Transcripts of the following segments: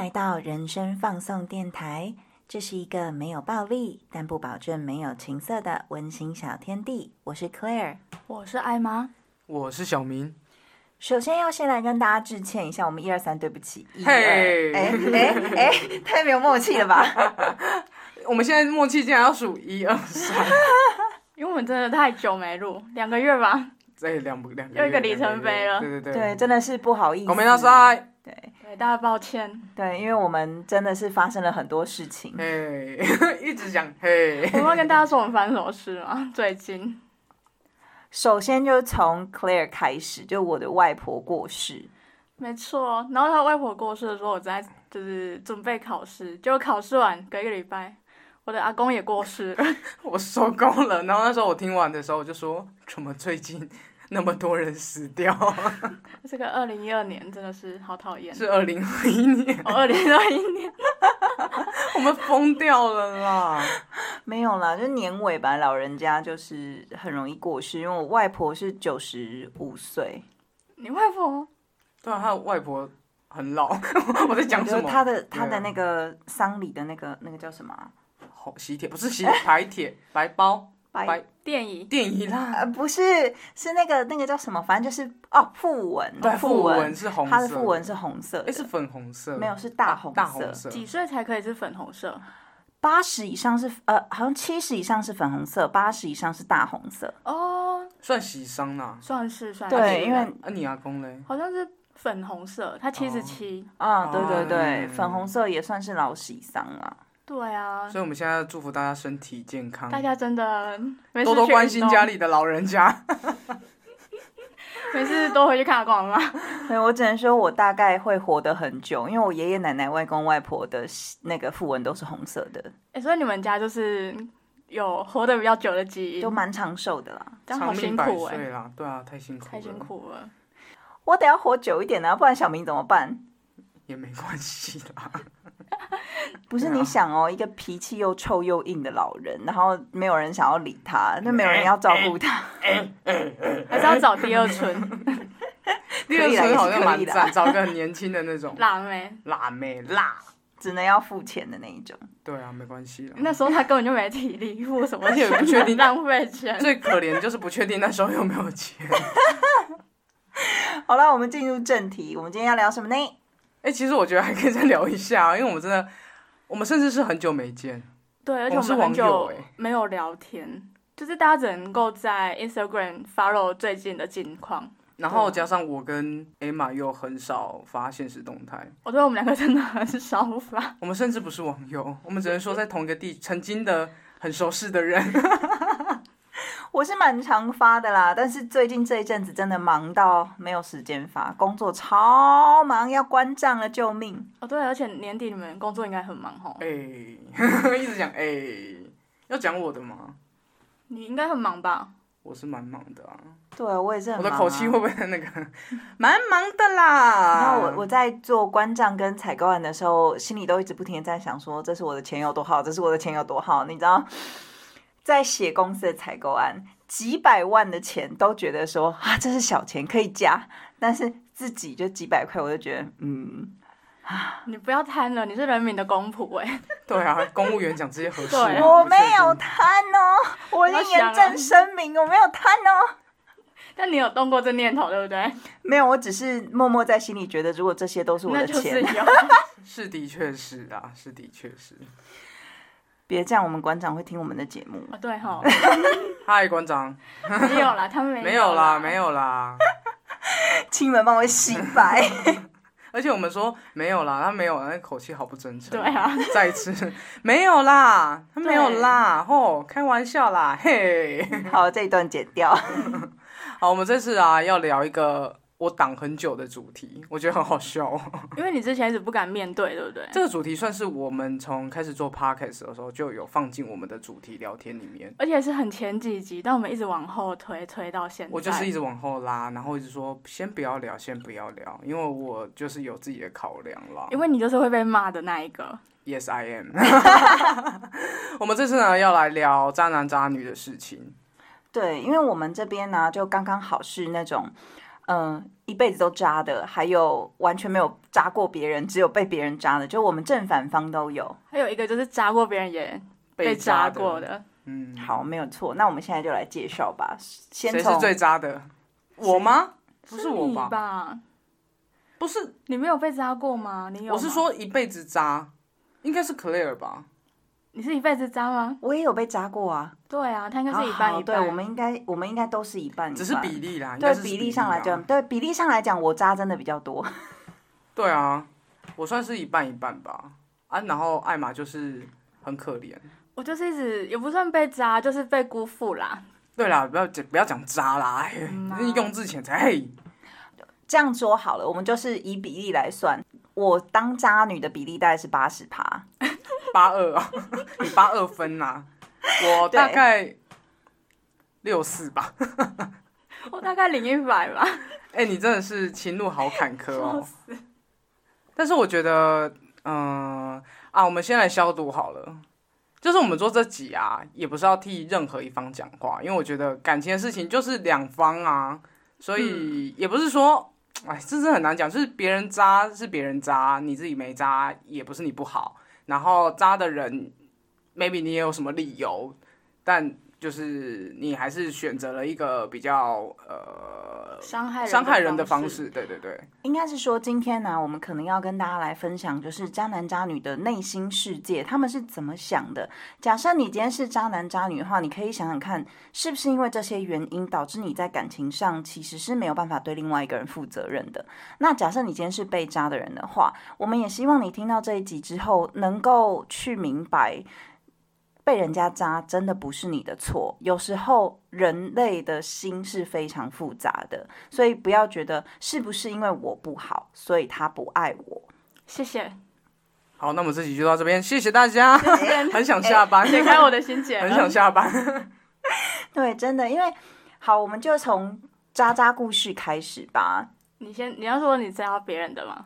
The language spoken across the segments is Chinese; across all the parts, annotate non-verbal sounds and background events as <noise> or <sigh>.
来到人生放送电台，这是一个没有暴力，但不保证没有情色的温馨小天地。我是 Claire，我是艾妈，我是小明。首先要先来跟大家致歉一下，我们一二三，对不起，一二，嘿哎哎哎，太没有默契了吧？<laughs> 我们现在默契竟然要数一二三，<laughs> 因为我们真的太久没录，两个月吧。这两两个又一个里程碑了对对对对，真的是不好意思。ごめんなさい。对 对，大家抱歉。对，因为我们真的是发生了很多事情。嘿，<laughs> 一直讲嘿我。们要跟大家说我们发生什么事吗？<laughs> 最近首先就是从 Claire 开始，就我的外婆过世。没错，然后他外婆过世的时候，我在就是准备考试，结果考试完隔一个礼拜，我的阿公也过世了。<laughs> 我受够了，然后那时候我听完的时候，我就说，怎么最近那么多人死掉？<laughs> 这个二零一二年真的是好讨厌。是二零二一年，哦，二零二一年，<laughs> 我们疯掉了啦！没有啦，就年尾吧，老人家就是很容易过世。因为我外婆是九十五岁，你外婆对啊，他的外婆很老，<laughs> 我在讲就是什么？他的他的那个丧礼的那个那个叫什么啊、红喜帖不是喜白帖，白包白白电椅电仪啦。呃，不是，是那个那个叫什么？反正就是哦，讣文，对，讣副文是红色，它的讣文是红色哎，是粉红色，没有是大红色大红色。几岁才可以是粉红色？八十以上是呃，好像七十以上是粉红色，八十以上是大红色。哦，算喜丧啦。算是算是。对，因为啊，你阿公嘞？好像是粉红色，他七十七。啊，对对对，嗯粉红色也算是老喜丧啊。对啊，所以我们现在祝福大家身体健康，大家真的没事多多关心家，里的老人家。没事多回去看阿公阿妈。对我只能说，我大概会活得很久，因为我爷爷奶奶、外公外婆的那个符文都是红色的，哎、所以你们家就是有活得比较久的基因都，蛮长寿的啦。这样好辛苦哎、岁啦，对啊，太辛苦，太辛，苦了。我得要活久一点啊，不然小明怎么办？也没关系啦。<laughs> 不是你想哦，一个脾气又臭又硬的老人，然后没有人想要理他，那没有人要照顾他。还是要找第二春 <laughs> 第二春好像蛮赞，找个很年轻的那种辣妹。辣妹辣。只能要付钱的那一种。对啊，没关系啦。那时候他根本就没体力付什么而且钱，不确定浪费钱。最可怜就是不确定那时候有没有钱。<laughs> 好了，我们进入正题，我们今天要聊什么呢？哎、其实我觉得还可以再聊一下，因为我们真的，我们甚至是很久没见。对，而且我们很久没有聊天，就是大家只能够在 Instagram follow 最近的近况。然后加上我跟 Emma 又很少发现实动态，我觉得我们两个真的很少发。我们甚至不是网友，我们只能说在同一个地曾经的很熟识的人。我是蛮常发的啦，但是最近这一阵子真的忙到没有时间发，工作超忙，要关账了，救命！哦，对，而且年底你们工作应该很忙吼哎、<laughs> 一直讲哎、要讲我的吗？你应该很忙吧？我是蛮忙的啊，对我也是很我忙、啊、的口气会不会那个 <laughs> 蛮忙的啦？然后我我在做关账跟采购案的时候，心里都一直不停的在想说，这是我的钱有多好，这是我的钱有多好。你知道，在写公司的采购案，几百万的钱都觉得说啊，这是小钱可以加，但是自己就几百块，我就觉得嗯，你不要贪了，你是人民的公仆哎、对啊，公务员讲这些合适吗？我没有贪哦，我已经正声明，我没有贪哦。但你有动过这念头，对不对？没有，我只是默默在心里觉得，如果这些都是我的钱。<laughs> 是的确是啊，是的确是。别这样，我们馆长会听我们的节目。哦，对哈，<laughs> 嗨，馆长，没有啦，他们没没有啦，没有。有啦。亲们帮我洗白。<laughs> 而且我们说没有啦，他没有，那口气好不真诚。对啊，再一次没有啦，他没有啦，吼，开玩笑啦，嘿。好，这一段剪掉。<laughs> 好，我们这次啊要聊一个我挡很久的主题，我觉得很好笑哦。<laughs> 因为你之前一直不敢面对，对不对？这个主题算是我们从开始做 podcast 的时候就有放进我们的主题聊天里面。而且是很前几集，但我们一直往后推，推到现在。我就是一直往后拉，然后一直说先不要聊，先不要聊，因为我就是有自己的考量啦。因为你就是会被骂的那一个。Yes, I am。<laughs> <laughs> 我们这次呢要来聊渣男渣女的事情。对，因为我们这边呢，就刚刚好是那种，嗯、一辈子都渣的，还有完全没有渣过别人，只有被别人渣的，就我们正反方都有。还有一个就是渣过别人也被渣扎过，的，嗯，好，没有错。那我们现在就来介绍吧，先谁是最渣的？我吗？不是我吧？吧？不是，你没有被渣过吗？你有？我是，说一辈子渣，应该是 Claire 吧？你是一辈子渣吗？我也有被渣过啊，对啊，他应该是一半一对，我们应该我们应该都是一半一半，只是比例啦，对比例上来啊讲，对比例上来讲，我渣真的比较多。<laughs> 对啊，我算是一半一半吧。啊，然后艾玛就是很可怜。我就是一直也不算被扎，就是被辜负啦。对啦，不要讲不要讲渣啦，哎，嗯啊用字遣词，嘿，这样说好了，我们就是以比例来算，我当渣女的比例大概是八十趴。<laughs> 八二啊，<laughs> 你八二分呐、我大概六四吧。<laughs> 我大概零一百吧。<laughs> 哎、你真的是情路好坎坷哦。但是我觉得，嗯、啊，我们先来消毒好了。就是我们做这集啊，也不是要替任何一方讲话，因为我觉得感情的事情就是两方啊，所以也不是说，哎，这是很难讲，就是别人渣是别人渣，你自己没渣也不是你不好，然后渣的人，maybe 你也有什么理由，但就是你还是选择了一个比较呃伤害伤害人的方方。式，对对对，应该是说，今天呢，我们可能要跟大家来分享，就是渣男渣女的内心世界，他们是怎么想的。假设你今天是渣男渣女的话，你可以想想看，是不是因为这些原因导致你在感情上其实是没有办法对另外一个人负责任的。那假设你今天是被渣的人的话，我们也希望你听到这一集之后，能够去明白。被人家扎真的不是你的错，有时候人类的心是非常复杂的，所以不要觉得是不是因为我不好，所以他不爱我。谢谢，好，那我们这集就到这边，谢谢大家，很想下班，解开我的心结。很想下班。<laughs> 对，真的，因为好，我们就从渣渣故事开始吧。你先，你要说你扎别人的吗？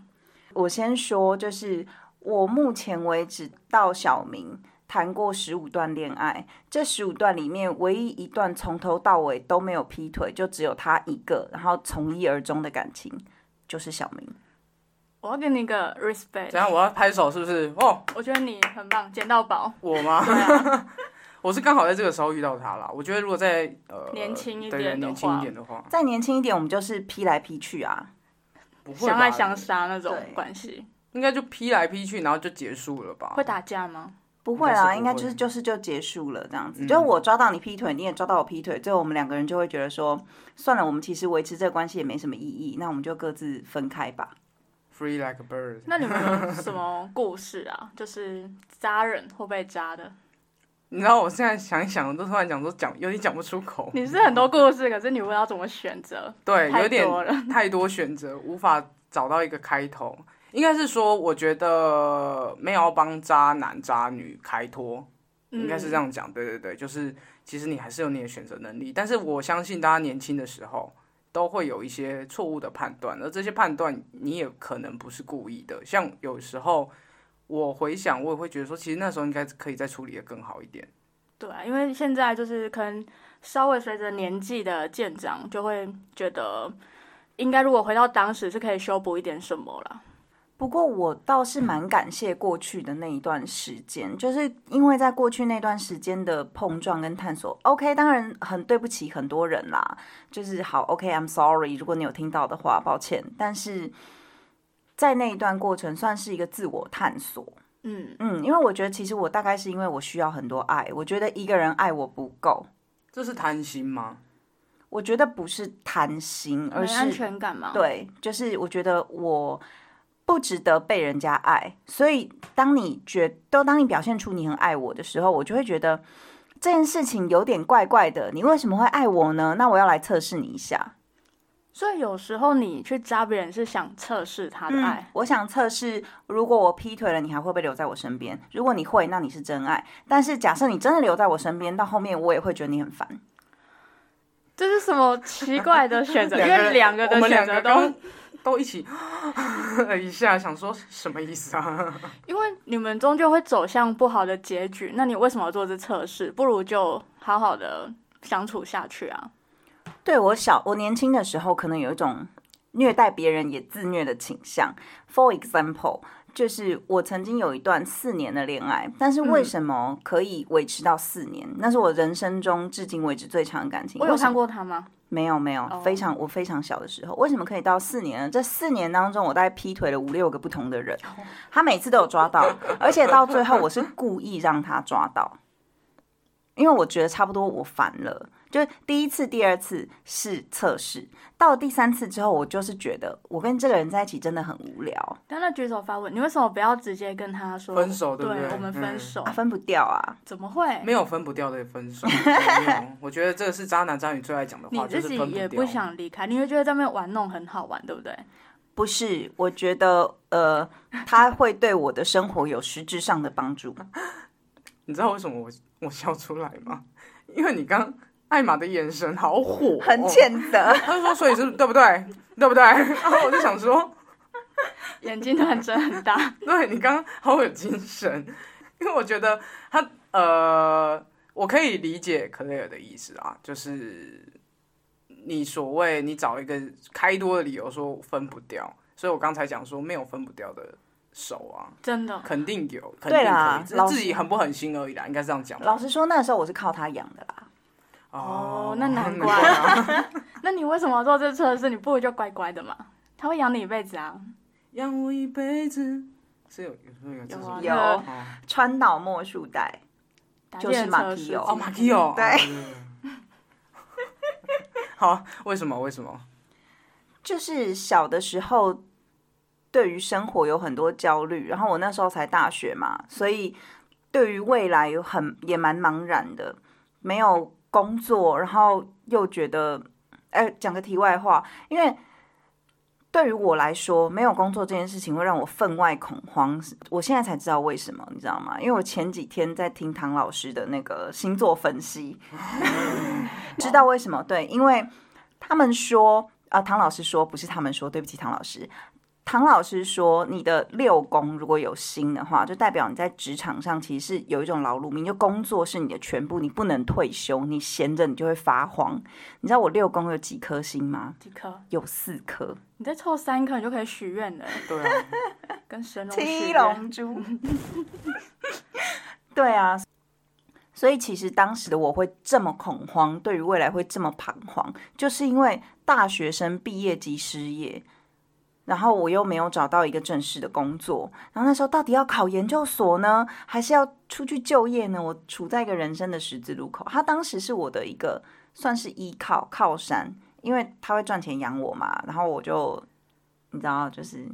我先说，就是我目前为止到小明谈过十五段恋爱，这十五段里面唯一一段从头到尾都没有劈腿，就只有他一个，然后从一而终的感情，就是小明。我要给你一个 respect 怎。样？我要拍手是不是？哦，我觉得你很棒，捡到宝。我吗？啊，<laughs> 我是刚好在这个时候遇到他啦。我觉得如果在呃年轻一对点的年轻一点的话，再年轻一点，我们就是劈来劈去啊。不会？相爱相杀那种对关系，应该就劈来劈去，然后就结束了吧？会打架吗？不会啦，应该就是就是就结束了这样子。嗯就是我抓到你劈腿，你也抓到我劈腿，最后我们两个人就会觉得说，算了，我们其实维持这个关系也没什么意义，那我们就各自分开吧。Free like a bird。那你们有什么故事啊？<laughs> 就是扎人或被扎的？你知道我现在想一想，我都突然讲说讲有点讲不出口。你是很多故事，可是你不知道怎么选择，对，有点。太多选择，无法找到一个开头。应该是说，我觉得没有要帮渣男渣女开脱，应该是这样。讲。对对对，就是其实你还是有你的选择能力，但是我相信大家年轻的时候都会有一些错误的判断，而这些判断你也可能不是故意的。像有时候我回想，我也会觉得说，其实那时候应该可以再处理的更好一点。对啊，因为现在就是可能稍微随着年纪的渐长，就会觉得应该如果回到当时是可以修补一点什么啦。不过我倒是蛮感谢过去的那一段时间，就是因为在过去那段时间的碰撞跟探索。OK，当然很对不起很多人啦，就是好 OK，I'm、sorry，如果你有听到的话，抱歉。但是在那一段过程算是一个自我探索。嗯，嗯，因为我觉得其实我大概是因为我需要很多爱，我觉得一个人爱我不够，这是贪心吗？我觉得不是贪心，而是安是全感嘛。，对，就是我觉得我不值得被人家爱，所以当你觉都当你表现出你很爱我的时候，我就会觉得这件事情有点怪怪的。你为什么会爱我呢？那我要来测试你一下。所以有时候你去扎别人是想测试他的爱。我想测试，如果我劈腿了，你还会不会留在我身边？如果你会，那你是真爱。但是假设你真的留在我身边，到后面我也会觉得你很烦。这是什么奇怪的选择？因为两个的选择都都一起 <gasps> 一下，想说什么意思啊？<laughs> 因为你们终究会走向不好的结局，那你为什么要做这测试？不如就好好的相处下去啊。对我小我年轻的时候，可能有一种虐待别人也自虐的倾向。For example，就是我曾经有一段四年的恋爱，但是为什么可以维持到四年？那是我人生中至今为止最长的感情。我有为什么看过他吗？没有没有，哦非常我非常小的时候，为什么可以到四年呢？这四年当中，我大概劈腿了五六个不同的人，他每次都有抓到，而且到最后我是故意让他抓到，因为我觉得差不多我烦了。就第一次、第二次是测试，到了第三次之后，我就是觉得我跟这个人在一起真的很无聊但那举手发问，你为什么不要直接跟他说分手对不对对我们分嗯手，啊，分不掉啊。怎么会？没有分不掉的分手。我觉得这个是渣男渣女最爱讲的话，你自己就是分掉也不想离开，你会觉得在那边玩弄很好玩，对不对？不是，我觉得呃，他会对我的生活有实质上的帮助。你知道为什么我我笑出来吗？因为你刚艾玛的眼神好火、哦，很谴责，他就说，所以是对不对？对不对？然后我就想说，眼睛突然睁很大，<laughs> 对你刚刚好有精神，因为我觉得他呃，我可以理解克雷尔的意思啊，就是你所谓你找一个开多的理由说分不掉，所以我刚才讲说没有分不掉的手啊，真的。肯定有，肯定对啦是自己狠不狠心而已啦，应该这样讲。老实说，那时候我是靠他养的啦。哦那难怪啊，<laughs> 那你为什么要做这测试？你不如就乖乖的嘛，他会养你一辈子啊。养我一辈子是有有有这有川岛莫树代，就是马电测试基友哦，马基哦，对哦。<laughs> 好，为什么？为什么？就是小的时候对于生活有很多焦虑，然后我那时候才大学嘛，所以对于未来有很也蛮茫然的，没有工作，然后又觉得，哎，讲个题外话，因为。对于我来说，没有工作这件事情会让我分外恐慌。我现在才知道为什么，你知道吗？因为我前几天在听唐老师的那个星座分析，<laughs> 知道为什么？对，因为他们说，啊，唐老师说不是他们说，对不起，唐老师。唐老师说，你的六宫如果有心的话，就代表你在职场上其实是有一种劳碌命，就工作是你的全部，你不能退休，你闲着你就会发慌。你知道我六宫有几颗星吗？几颗？有四颗，你再凑三颗，你就可以许愿了，<laughs> 对啊，跟神龙七愿。龙珠。<laughs> 对啊，所以其实当时的我会这么恐慌，对于未来会这么彷徨，就是因为大学生毕业即失业。然后我又没有找到一个正式的工作，然后那时候到底要考研究所呢，还是要出去就业呢？我处在一个人生的十字路口。他当时是我的一个算是依靠靠山，因为他会赚钱养我嘛。然后我就你知道，就是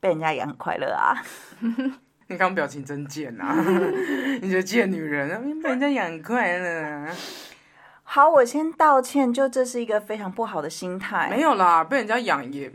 被人家养很快乐啊。你刚刚表情真贱啊、<laughs> 你这贱女人，啊被人家养快乐。好，我先道歉，就这是一个非常不好的心态。没有啦，被人家养也，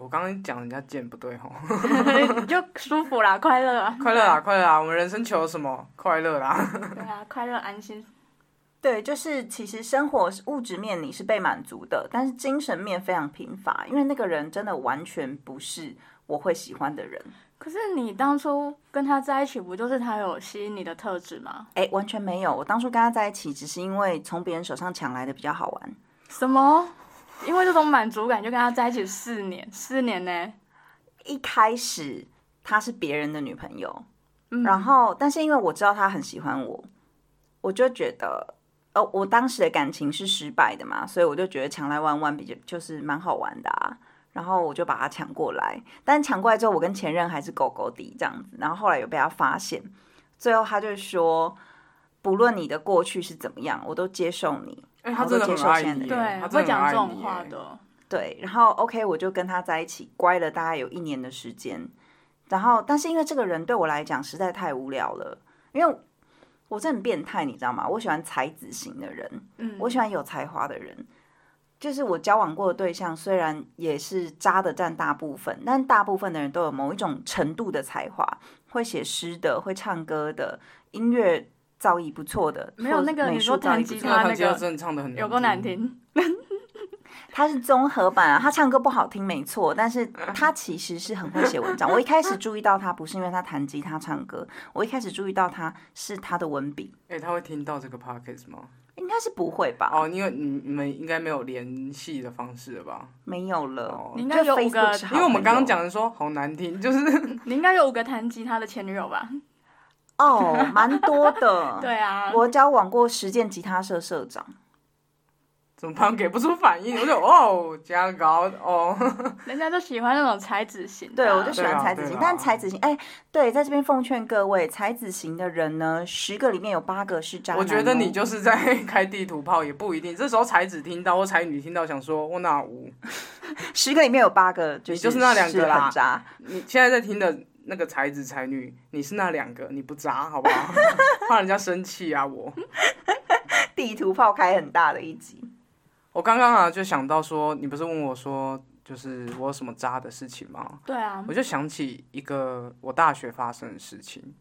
我刚刚讲人家贱不对吼，<laughs> 你就舒服啦，快乐啊，快乐啦，快乐啦，我们人生求什么？快乐啦。<laughs> 对啊，快乐安心。<laughs> 对，就是其实生活物质面你是被满足的，但是精神面非常贫乏，因为那个人真的完全不是我会喜欢的人。可是你当初跟他在一起，不就是他有吸引你的特质吗？哎，完全没有。我当初跟他在一起，只是因为从别人手上抢来的比较好玩。什么？因为这种满足感就跟他在一起四年，四年呢？一开始她是别人的女朋友，嗯然后但是因为我知道他很喜欢我，我就觉得，哦，我当时的感情是失败的嘛，所以我就觉得抢来玩玩比较就是蛮好玩的啊。然后我就把他抢过来，但抢过来之后，我跟前任还是狗狗的这样子。然后后来有被他发现，最后他就说，不论你的过去是怎么样，我都接受你。哎、他真的很爱你耶，对，他真的会讲这种话的。对，然后 OK，我就跟他在一起，乖了大概有一年的时间。然后，但是因为这个人对我来讲实在太无聊了，因为我真的很变态，你知道吗？我喜欢才子型的人，嗯，我喜欢有才华的人。就是我交往过的对象，虽然也是渣的占大部分，但大部分的人都有某一种程度的才华，会写诗的，会唱歌的，音乐造诣不错的，或没有那个你说弹吉他那个个真的唱的很有够难。听。<laughs> 他是综合版啊，他唱歌不好听没错，但是他其实是很会写文章。我一开始注意到他不是因为他弹吉他唱歌，我一开始注意到他是他的文笔。哎、他会听到这个 podcast 吗？应该是不会吧？哦，因为你你们应该没有联系的方式了吧？没有了哦，你应该有五个因为我们刚刚讲的说好难听，就是你应该有五个弹吉他的前女友吧？哦，蛮多的。<laughs> 对啊，我交往过实践吉他社社长，怎么办给不出反应，<laughs> 我就哦加高哦，<laughs> 人家就喜欢那种才子型的对啊。我就喜欢才子型，但才子型，哎，对，在这边奉劝各位，才子型的人呢，十个里面有八个是渣男哦。我觉得你就是在开地图炮，也不一定。这时候才子听到或才女听到，想说我哪无？十个里面有八个就你就是那两个啦渣。你现在在听的那个才子才女，你是那两个，你不渣好不好？<laughs> 怕人家生气啊我。<laughs> 地图炮开很大的一集，我刚刚啊就想到说，你不是问我说，就是我有什么渣的事情吗？对啊，我就想起一个我大学发生的事情，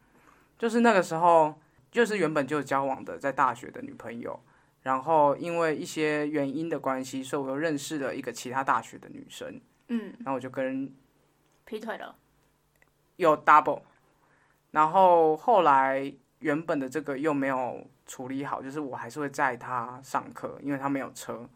就是那个时候，就是原本就有交往的在大学的女朋友，然后因为一些原因的关系，所以我又认识了一个其他大学的女生，嗯，然后我就跟劈腿了。有 double，然后后来原本的这个又没有处理好，就是我还是会载他上课，因为他没有车。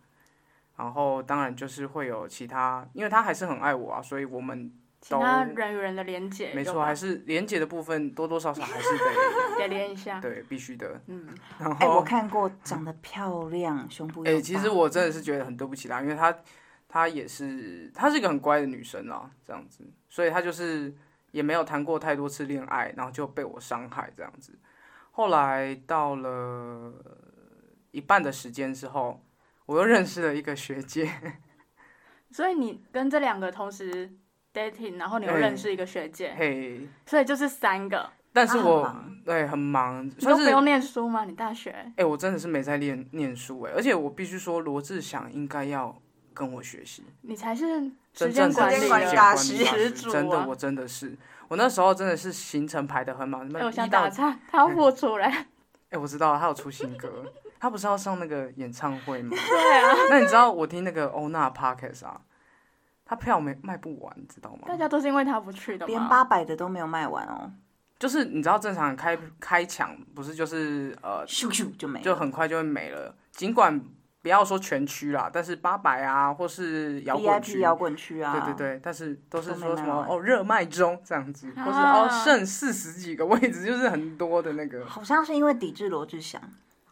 然后当然就是会有其他，因为他还是很爱我啊，所以我们其他人与人的连接，没错，还是连接的部分多多少少还是得 <laughs> 得连一下。对必须的。嗯，然后，我看过长得漂亮，胸部又哎、大其实我真的是觉得很对不起她，因为她她也是她是一个很乖的女生啊，这样子，所以她就是也没有谈过太多次恋爱，然后就被我伤害这样子。后来到了一半的时间之后，我又认识了一个学姐，<laughs> 所以你跟这两个同时 dating，然后你又哎认识一个学姐，嘿，所以就是三个。但是我、啊很忙对很忙，算是你都不用念书吗？你大学？哎、我真的是没在念念书哎，而且我必须说，罗志祥应该要跟我学习。你才是时真正的间管理时间管理的大师 <laughs> 真的，啊我真的是，我那时候真的是行程排的很满，我想一打岔，他要付出来。<laughs> 哎、我知道他有出新歌，他不是要上那个演唱会吗？<laughs> 对啊，那你知道我听那个欧娜 Podcast 啊，他票没卖不完，你知道吗？大家都是因为他不去的吗？连八百的都没有卖完哦，就是你知道正常开开抢不是就是呃咻咻就没了。就很快就会没了，尽管不要说全区啦，但是八百啊或是摇滚区。摇滚区啊，对对对，但是都是说什么哦热卖中这样子，或是啊哦剩四十几个位置，就是很多的那个。好像是因为抵制罗志祥，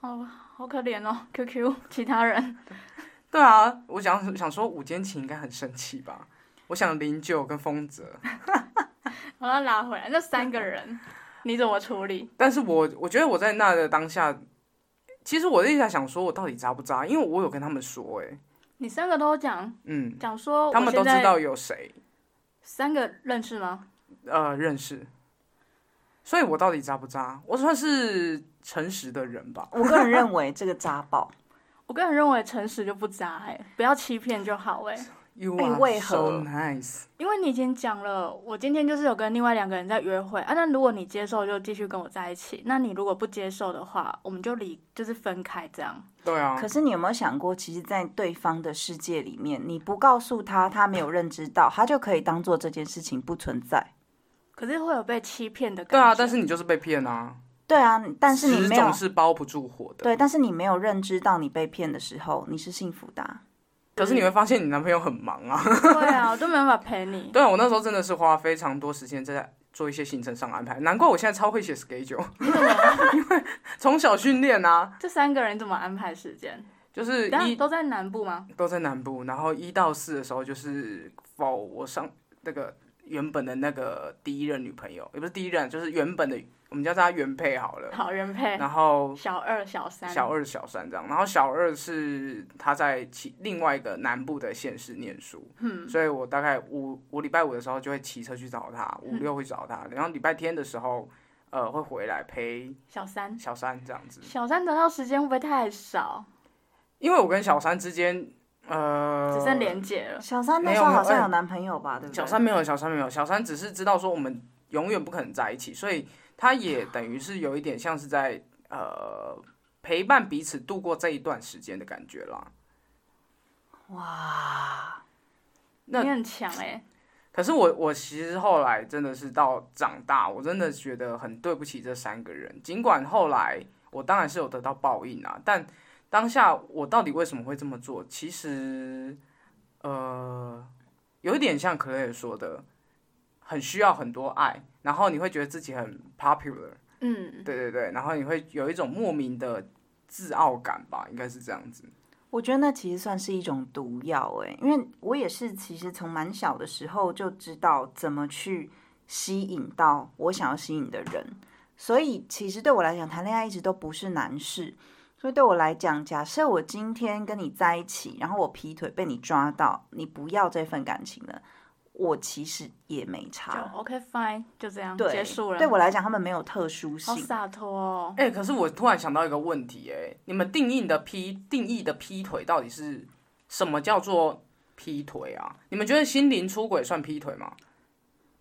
哦，好可怜哦，QQ 其他人。<laughs> 对啊，我想想说午间情应该很生气吧？我想林九跟丰泽，<laughs> 我要拉回来，那三个人你怎么处理？<laughs> 但是我我觉得我在那的当下，其实我一直在想说我到底渣不渣，因为我有跟他们说、哎，你三个都讲嗯，讲说，他们都知道有谁，三个认识吗？呃，认识，所以我到底渣不渣？我算是诚实的人吧。我个人认为这个渣爆，我个人认为诚实就不渣哎、不要欺骗就好哎、<laughs> You 哎 are 为何 so nice。因为你已经讲了，我今天就是有跟另外两个人在约会啊。那如果你接受，就继续跟我在一起；那你如果不接受的话，我们就离，就是分开这样。对啊可，是你有没有想过，其实，在对方的世界里面，你不告诉他，他没有认知到，他就可以当做这件事情不存在。可是会有被欺骗的感觉对。啊，但是你就是被骗啊，对啊，但是你纸没有总是包不住火的。对，但是你没有认知到你被骗的时候，你是幸福的啊、可是你会发现你男朋友很忙啊。对啊，我都没办法 <laughs> 陪你。对啊，我那时候真的是花非常多时间在做一些行程上安排，难怪我现在超会写 schedule，你怎么？<laughs> 从小训练啊，这三个人怎么安排时间？就是一都在南部吗？都在南部，然后一到四的时候就是否我上那个原本的那个第一任女朋友，也不是第一任，就是原本的，我们叫他原配好了。好原配。然后小二、小三。小二、小三这样，然后小二是他在其另外一个南部的县市念书，嗯，所以我大概五我礼拜五的时候就会骑车去找他，五嗯六会找他，然后礼拜天的时候，呃，会回来陪小三。小三这样子。小三得到时间会不会太少？因为我跟小三之间，呃，只剩连结了。小三那时候好像有男朋友吧？对不对？小三没有，小三没有，小三只是知道说我们永远不可能在一起，所以他也等于是有一点像是在呃陪伴彼此度过这一段时间的感觉啦。哇，那你很强哎、可是我我其实后来真的是到长大，我真的觉得很对不起这三个人。尽管后来我当然是有得到报应啊，但当下我到底为什么会这么做？其实，呃，有一点像可蕾说的，很需要很多爱，然后你会觉得自己很 popular，嗯，对对对，然后你会有一种莫名的自傲感吧，应该是这样子。我觉得那其实算是一种毒药哎，因为我也是其实从蛮小的时候就知道怎么去吸引到我想要吸引的人，所以其实对我来讲，谈恋爱一直都不是难事。所以对我来讲，假设我今天跟你在一起，然后我劈腿被你抓到，你不要这份感情了，我其实也没就差。OK fine，就这样对，结束了。对我来讲，他们没有特殊性好性。洒脱哦。哎、可是我突然想到一个问题、哎，你们定义的劈定义的劈腿到底是什么叫做劈腿啊？你们觉得心灵出轨算劈腿吗？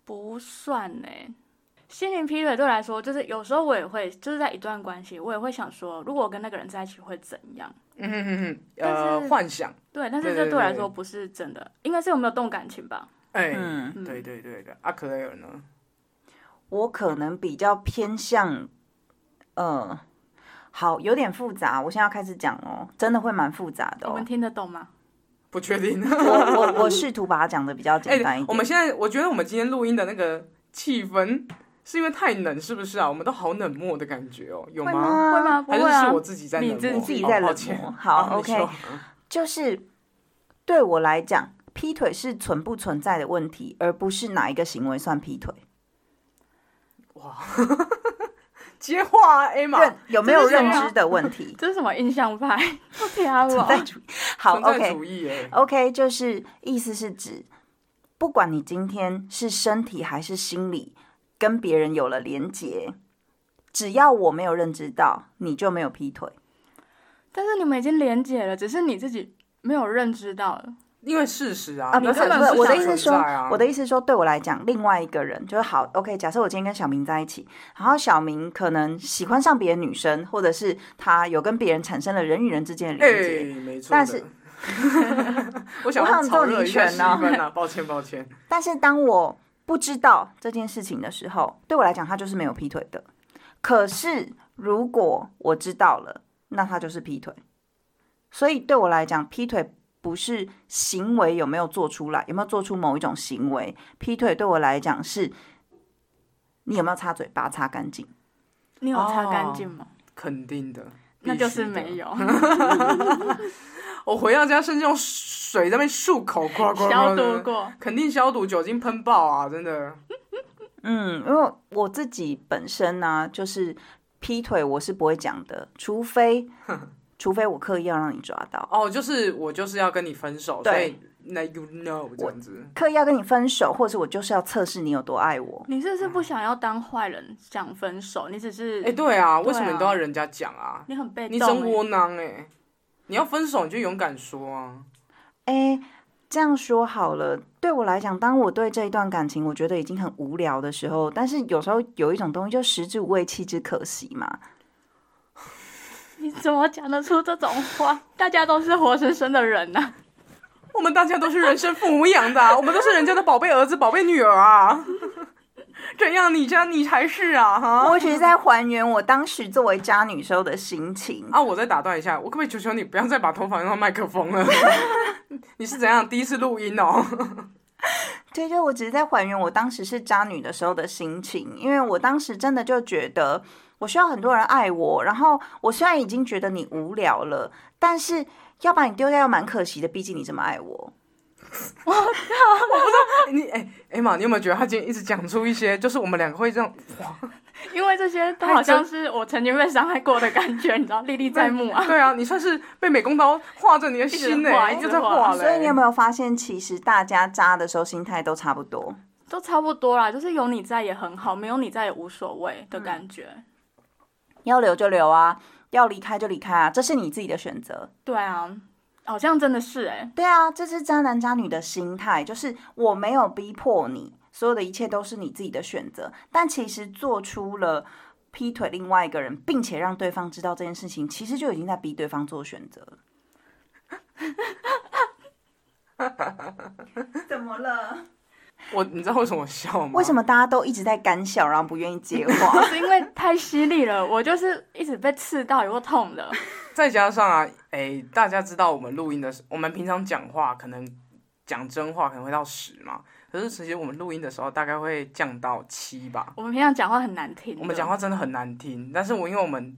不算呢。心灵劈腿对我来说，就是有时候我也会，就是在一段关系，我也会想说，如果我跟那个人在一起会怎样？嗯哼哼哼，呃，幻想，对，但是这对我来对说不是真的，应该是有没有动感情吧？哎、嗯嗯对对对的，阿克雷尔呢？我可能比较偏向，呃，好，有点复杂。我现在要开始讲哦，真的会蛮复杂的哦你们。听得懂吗？<laughs> 不确定。<laughs> 我我我试图把它讲的比较哎、简单一点。我们现在我觉得我们今天录音的那个气氛是因为太冷，是不是啊？我们都好冷漠的感觉哦，有会吗？吗？会吗？不还是会啊是我。自己在冷漠？你自己在冷漠。好 <laughs> 你 OK 就是对我来讲，劈腿是存不存在的问题，而不是哪一个行为算劈腿。哇 <laughs> 接话啊认有没有认知的问题 <laughs> 这是什么印象派？<laughs> 不天啊！存在主义。好，OK 主义哎。OK，就是意思是指，不管你今天是身体还是心理跟别人有了连结，只要我没有认知到，你就没有劈腿。但是你们已经连结了，只是你自己没有认知到了。因为事实啊，啊，不是不是，我的意思是说，我的意思是说，对我来讲，另外一个人就是好，OK。假设我今天跟小明在一起，然后小明可能喜欢上别的女生，或者是他有跟别人产生了人与人之间的哎、连接，没错。但是我想我想要炒揍你一热一下气拳呢啊，抱歉抱歉。但是当我不知道这件事情的时候，对我来讲，他就是没有劈腿的。可是如果我知道了，那他就是劈腿。所以对我来讲，劈腿不是行为有没有做出来，有没有做出某一种行为。劈腿对我来讲是，你有没有擦嘴巴擦干净。你有擦干净吗？肯定的，那就是没。有，<laughs> 我回到家甚至用水在那边漱口，<laughs> 呱呱呱消毒过。肯定消毒，酒精喷爆啊！真的。<laughs> 嗯，因为我自己本身呢、就是劈腿我是不会讲的，除非除非我刻意要让你抓到。哦，就是我就是要跟你分手，对所以 let you know 这样子。刻意要跟你分手，或者是我就是要测试你有多爱我。你是不是不想要当坏人，想分手？你只是哎、对啊，对啊为什么你都要人家讲啊？你很被动、你真欸窝囊哎、你要分手你就勇敢说啊。哎，这样说好了，对我来讲，当我对这一段感情我觉得已经很无聊的时候，但是有时候有一种东西就食之无味，弃之可惜嘛。你怎么讲得出这种话？大家都是活生生的人呐、我们大家都是人生父母养的啊、<laughs> 我们都是人家的宝贝儿子、宝贝女儿啊。<laughs> 怎样？你家你才是啊哈！我只是在还原我当时作为渣女时候的心情。啊，我再打断一下，我可不可以求求你不要再把头发用到麦克风了？<laughs> 你是怎样第一次录音哦？对，就我只是在还原我当时是渣女的时候的心情，因为我当时真的就觉得我需要很多人爱我，然后我虽然已经觉得你无聊了，但是要把你丢掉又蛮可惜的，毕竟你这么爱我。你哎哎妈，你有没有觉得他今天一直讲出一些，就是我们两个会这样 <laughs> 因为这些都好像是我曾经被伤害过的感觉，你知道，历历在目啊。对啊，你算是被美工刀划着你的心 <laughs> 呢、一直画一直在一直画画嘞。所以你有没有发现，其实大家扎的时候心态都差不多。都差不多啦，就是有你在也很好，没有你在也无所谓的感觉。要留就留啊，要离开就离开啊，这是你自己的选择。对啊，好像真的是哎、对啊，这是渣男渣女的心态，就是我没有逼迫你，所有的一切都是你自己的选择。但其实做出了劈腿另外一个人，并且让对方知道这件事情，其实就已经在逼对方做选择了。<laughs> 怎么了？我你知道为什么笑吗？为什么大家都一直在干笑，然后不愿意接话？<laughs> 是因为太犀利了，我就是一直被刺到，有个痛的。再加上啊，哎、大家知道我们录音的时，我们平常讲话可能讲真话可能会到十嘛，可是其实我们录音的时候大概会降到七吧。我们平常讲话很难听，我们讲话真的很难听，但是我因为我们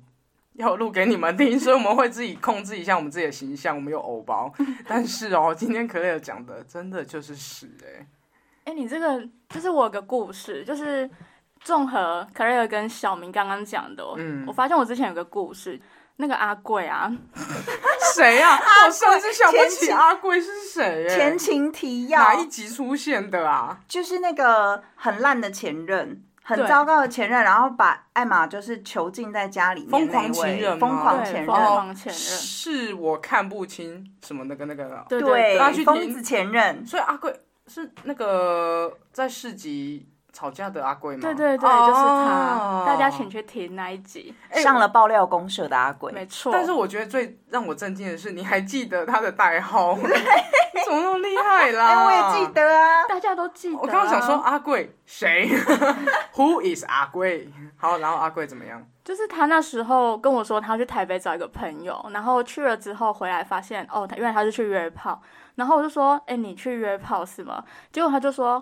要录给你们听，所以我们会自己控制一下我们自己的形象，我们有偶包。<laughs> 但是哦，今天可乐讲的真的就是屎哎、哎、你这个就是我有个故事，就是综合 a r 跟小明刚刚讲的、哦，嗯我发现我之前有个故事，那个阿贵啊，<laughs> 谁呀、我甚至想不起阿贵是谁哎、前情提要。哪一集出现的啊？就是那个很烂的前任，很糟糕的前任，然后把艾玛就是囚禁在家里面疯狂那一位情人疯狂对前疯任，狂前任，是我看不清什么那个那个，对对疯子前任，所以阿贵是那个在市集吵架的阿贵吗？对对对，哦就是他，大家请去听那一集，哎上了爆料公社的阿贵，没错。但是我觉得最让我震惊的是，你还记得他的代号？<laughs> 你怎么那么厉害啦？哎，我也记。得啊，大家都记得、啊。我刚刚想说，阿贵谁？<laughs> Who is 阿贵？好，然后阿贵怎么样？就是他那时候跟我说他去台北找一个朋友，然后去了之后回来发现，哦，他原来他是去约炮，然后我就说，哎、你去约炮是吗？结果他就说，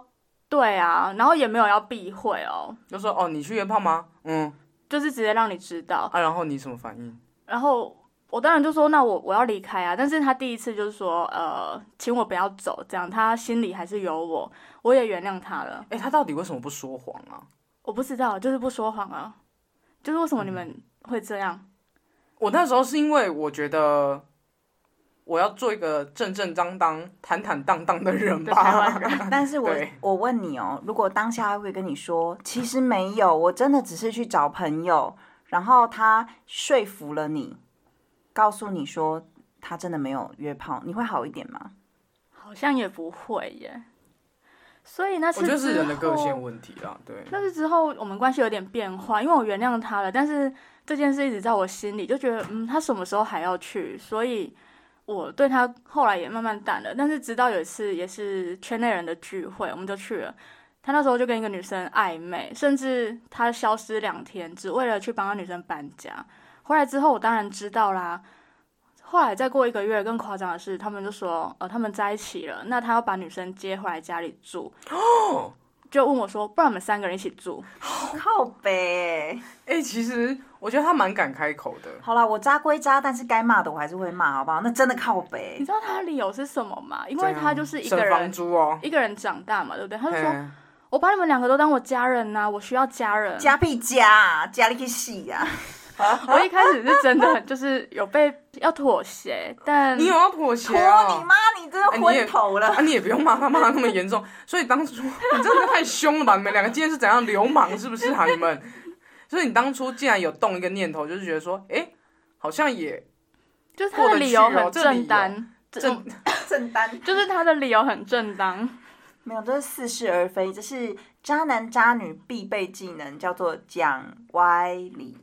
对啊，然后也没有要避讳哦，就说哦，你去约炮吗？嗯就是直接让你知道，啊，然后你什么反应？然后我当然就说，那我我要离开啊，但是他第一次就是说，呃，请我不要走，这样他心里还是有我，我也原谅他了，哎、他到底为什么不说谎啊？我不知道，就是不说谎啊，就是为什么你们会这样？我那时候是因为我觉得我要做一个正正当当、坦坦荡荡的人吧。人，<laughs> 但是我我问你哦，如果当下他会跟你说，其实没有，我真的只是去找朋友，然后他说服了你，告诉你说他真的没有约炮，你会好一点吗？好像也不会耶。所以那次我觉得是人的个性问题啦，对。那是之后我们关系有点变化，因为我原谅他了，但是这件事一直在我心里，就觉得嗯，他什么时候还要去？所以我对他后来也慢慢淡了。但是直到有一次也是圈内人的聚会，我们就去了。他那时候就跟一个女生暧昧，甚至他消失两天，只为了去帮那女生搬家。回来之后，我当然知道啦。后来再过一个月，更夸张的是，他们就说，呃，他们在一起了，那他要把女生接回来家里住，<gasps> 就问我说，不然我们三个人一起住。靠北。哎、其实我觉得他蛮敢开口的。好啦，我渣归渣，但是该骂的我还是会骂，好不好？那真的靠你。知道他的理由是什么吗？因为他就是一个人房人，租哦。一个人长大嘛，对不对？他就说，我把你们两个都当我家人呐、我需要家人。加屁加，加力去洗呀！<laughs> 我一开始是真的就是有被要妥协，但你有要妥协？你妈，你真的昏头了。啊，你也不用骂他骂的那么严重。所以当初你真的太凶了吧？你们两个今天是怎样流氓是不是啊？你们，所以你当初竟然有动一个念头，就是觉得说，哎、好像也就是他的理由很正当，正正当就是他的理由很正当。没有，这是似是而非，这是渣男渣女必备技能，叫做讲歪理。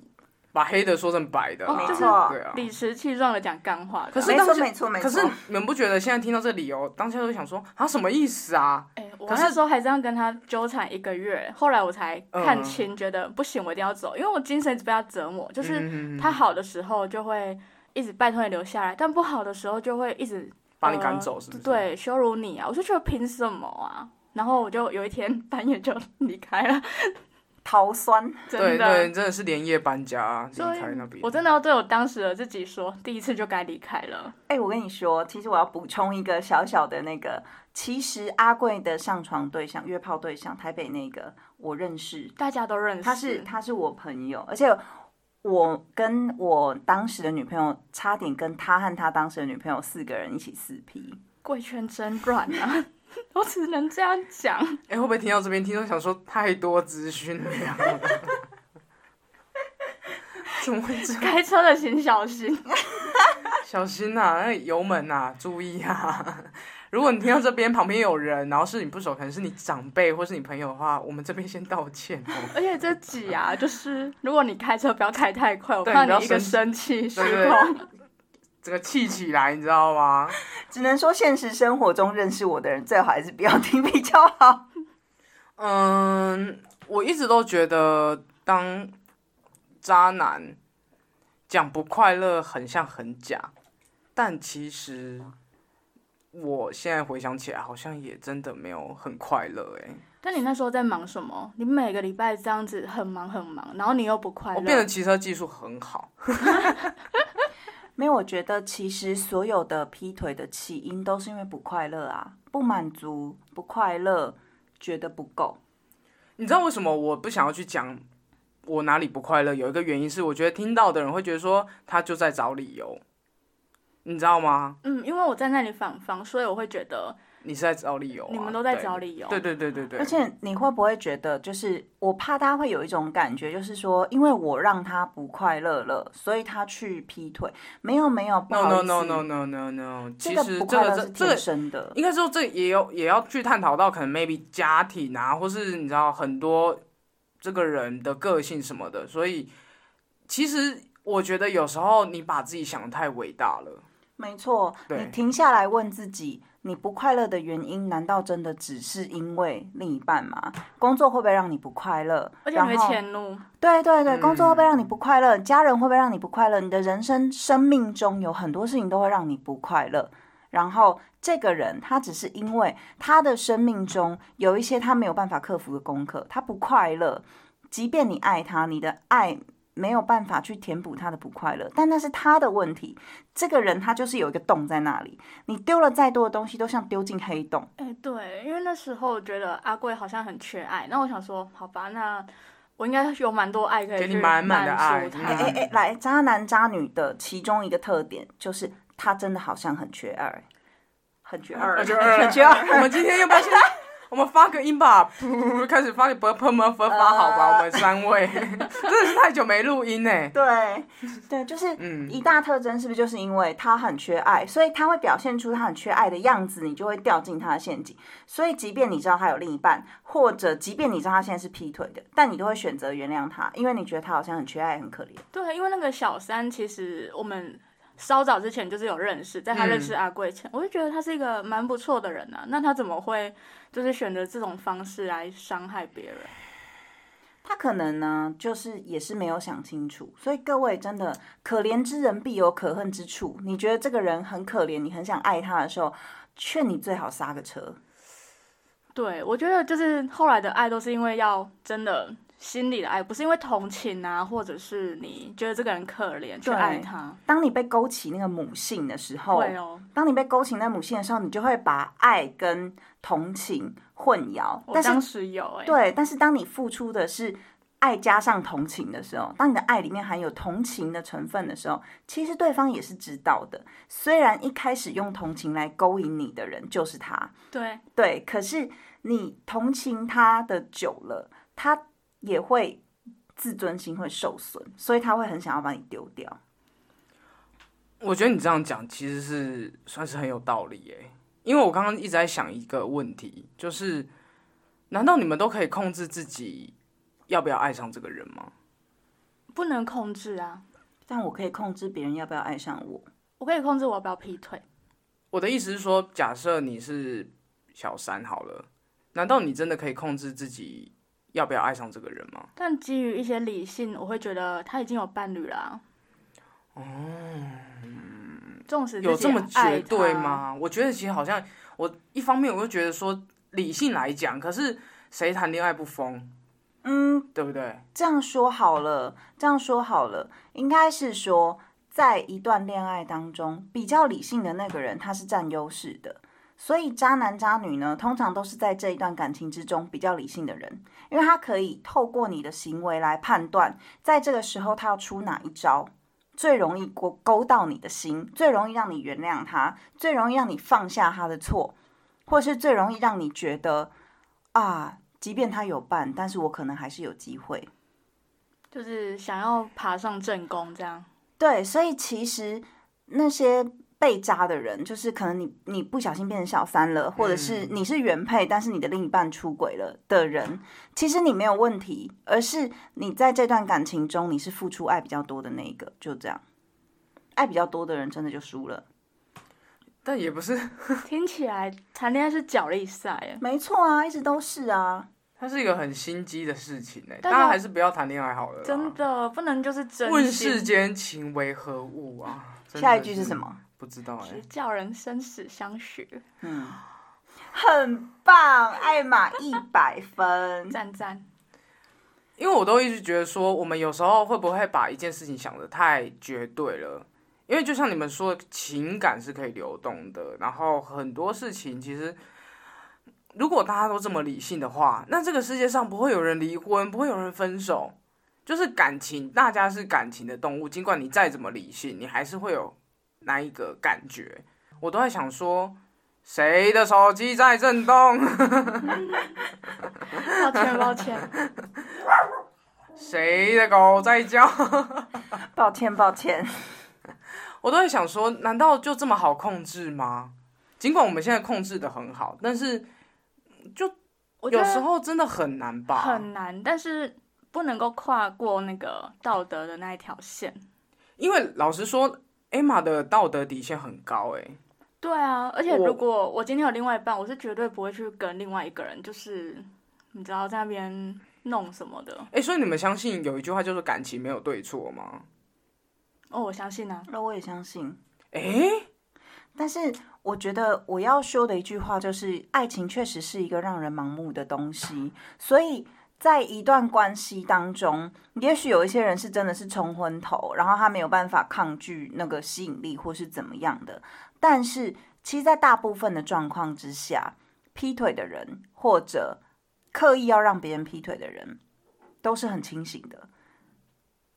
把黑的说成白的啦，哦就是对啊。理直气壮的讲干话可是当时没错，没错。可是你们不觉得现在听到这理由，当下都想说啊什么意思啊？哎、我那时候还这样跟他纠缠一个月，后来我才看嗯清，觉得不行，我一定要走，因为我精神一直被他折磨。就是嗯他好的时候就会一直拜托你留下来，但不好的时候就会一直把你赶走，是不是？，对羞辱你啊！我就觉得凭什么啊？然后我就有一天 <laughs> 半夜就离开了，桃酸，真的。对对，真的是连夜搬家离所以开那边。我真的要对我当时的自己说，第一次就该离开了。哎、我跟你说，其实我要补充一个小小的那个，其实阿贵的上床对象、约炮对象，台北那个我认识，大家都认识，他是他是我朋友，而且我跟我当时的女朋友差点跟他和他当时的女朋友四个人一起四 P。贵圈真乱啊！<laughs> 我只能这样讲。哎、会不会听到这边，听众想说太多资讯量了？<laughs> 怎么会这样？开车的请小心。<laughs> 小心呐、那油门呐、注意啊！如果你听到这边旁边有人，然后是你不熟，可能是你长辈或是你朋友的话，我们这边先道歉哦。而且这集啊，就是如果你开车不要开太快，我对怕你一个生生气失控。整个气起来，你知道吗？<laughs> 只能说现实生活中认识我的人，最好还是不要听比较好。嗯，我一直都觉得当渣男讲不快乐很像很假，但其实我现在回想起来，好像也真的没有很快乐哎。但你那时候在忙什么？你每个礼拜这样子很忙很忙，然后你又不快乐。我变得骑车技术很好。<laughs> 没有，我觉得其实所有的劈腿的起因都是因为不快乐啊，不满足、不快乐，觉得不够。你知道为什么我不想要去讲我哪里不快乐？有一个原因是，我觉得听到的人会觉得说他就在找理由，你知道吗？嗯，因为我在那里反方，所以我会觉得。你是在找理由，你们都在找理由。对对对对对。而且你会不会觉得，就是我怕他会有一种感觉，就是说，因为我让他不快乐了，所以他去劈腿。没有没有，no no no no no no no。其实这个是天生的，应该说这也有也要去探讨到，可能 maybe 家庭啊，或是你知道很多这个人的个性什么的。所以其实我觉得有时候你把自己想的太伟大了。没错，你停下来问自己。你不快乐的原因，难道真的只是因为另一半吗？工作会不会让你不快乐？而且没前路。对对对，工作会不会让你不快乐？家人会不会让你不快乐？你的人生生命中有很多事情都会让你不快乐。然后这个人，他只是因为他的生命中有一些他没有办法克服的功课，他不快乐。即便你爱他，你的爱。没有办法去填补他的不快乐，但那是他的问题。这个人他就是有一个洞在那里，你丢了再多的东西，都像丢进黑洞。哎，对，因为那时候觉得阿贵好像很缺爱，那我想说，好吧，那我应该有蛮多爱可以给你满满的爱。哎哎哎，来，渣男渣女的其中一个特点就是他真的好像很缺爱，很缺 <laughs> <laughs> 爱，很缺爱。我们今天又发现。我们发个音吧，噗，开始发不喷吗？发发好吧，我们三位 <laughs> 真的是太久没录音呢。对，对，就是一大特征，是不是就是因为他很缺爱，所以他会表现出他很缺爱的样子，你就会掉进他的陷阱。所以，即便你知道他有另一半，或者即便你知道他现在是劈腿的，但你都会选择原谅他，因为你觉得他好像很缺爱，很可怜。对，因为那个小三，其实我们。稍早之前就是有认识，在他认识阿贵前，我就觉得他是一个蛮不错的人啊。那他怎么会就是选择这种方式来伤害别人？他可能呢，就是也是没有想清楚。所以各位真的，可怜之人必有可恨之处。你觉得这个人很可怜，你很想爱他的时候，劝你最好刹个车。对，我觉得就是后来的爱都是因为要真的。心里的爱不是因为同情啊，或者是你觉得这个人可怜去爱他。当你被勾起那个母性的时候，对哦。当你被勾起那母性的时候，你就会把爱跟同情混淆。我当时有哎。对，但是当你付出的是爱加上同情的时候，当你的爱里面含有同情的成分的时候，其实对方也是知道的。虽然一开始用同情来勾引你的人就是他，对对，可是你同情他的久了，他。也会自尊心会受损，所以他会很想要把你丢掉。我觉得你这样讲其实是算是很有道理诶，因为我刚刚一直在想一个问题，就是难道你们都可以控制自己要不要爱上这个人吗？不能控制啊，但我可以控制别人要不要爱上我。我可以控制我要不要劈腿。我的意思是说，假设你是小三好了，难道你真的可以控制自己？要不要爱上这个人吗？但基于一些理性，我会觉得他已经有伴侣了。哦，纵使有这么绝对吗？我觉得其实好像，我一方面我就觉得说理性来讲，可是谁谈恋爱不疯？嗯，对不对？这样说好了，这样说好了，应该是说，在一段恋爱当中，比较理性的那个人他是占优势的。所以渣男渣女呢，通常都是在这一段感情之中比较理性的人，因为他可以透过你的行为来判断，在这个时候他要出哪一招，最容易勾勾到你的心，最容易让你原谅他，最容易让你放下他的错，或是最容易让你觉得啊，即便他有伴，但是我可能还是有机会，就是想要爬上正宫这样。对，所以其实那些。被渣的人，就是可能你你不小心变成小三了，或者是你是原配，但是你的另一半出轨了的人，其实你没有问题，而是你在这段感情中你是付出爱比较多的那一个，就这样，爱比较多的人真的就输了。但也不是，<laughs> 听起来谈恋爱是角力赛，没错啊，一直都是啊。它是一个很心机的事情哎，大家大家还是不要谈恋爱好了。真的不能就是真问世间情为何物啊？下一句是什？么？不知道哎、是叫人生死相许，嗯，很棒，艾玛一百分。赞赞。因为我都一直觉得说，我们有时候会不会把一件事情想的太绝对了？因为就像你们说的，情感是可以流动的，然后很多事情其实，如果大家都这么理性的话，那这个世界上不会有人离婚，不会有人分手。就是感情，大家是感情的动物，尽管你再怎么理性，你还是会有那一个感觉。我都在想说，谁的手机在震动？抱歉抱歉，谁的狗在叫？抱歉，抱歉。我都在想说，难道就这么好控制吗？尽管我们现在控制的很好，但是就有时候真的很难吧？很难，但是不能够跨过那个道德的那一条线。因为老实说，Emma 的道德底线很高、欸，对啊，而且如果我今天有另外一半，我是绝对不会去跟另外一个人，就是你知道在那边弄什么的。哎、所以你们相信有一句话就是感情没有对错吗？哦，我相信啊，那我也相信。哎、但是我觉得我要说的一句话就是，爱情确实是一个让人盲目的东西，所以在一段关系当中，也许有一些人是真的是冲昏头，然后他没有办法抗拒那个吸引力或是怎么样的。但是，其实，在大部分的状况之下，劈腿的人或者刻意要让别人劈腿的人，都是很清醒的。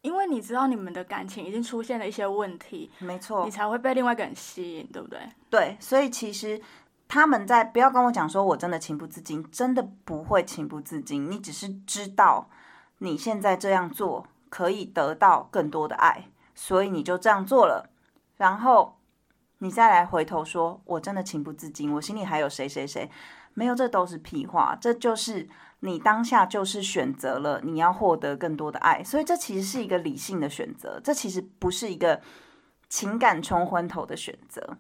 因为你知道你们的感情已经出现了一些问题，没错你，才会被另外一个人吸引，对不对？对，所以其实他们在不要跟我讲说我真的情不自禁，真的不会情不自禁，你只是知道你现在这样做可以得到更多的爱，所以你就这样做了，然后你再来回头说我真的情不自禁，我心里还有谁谁谁，没有，这都是屁话，这就是。你当下就是选择了你要获得更多的爱，所以这其实是一个理性的选择，这其实不是一个情感冲昏头的选择。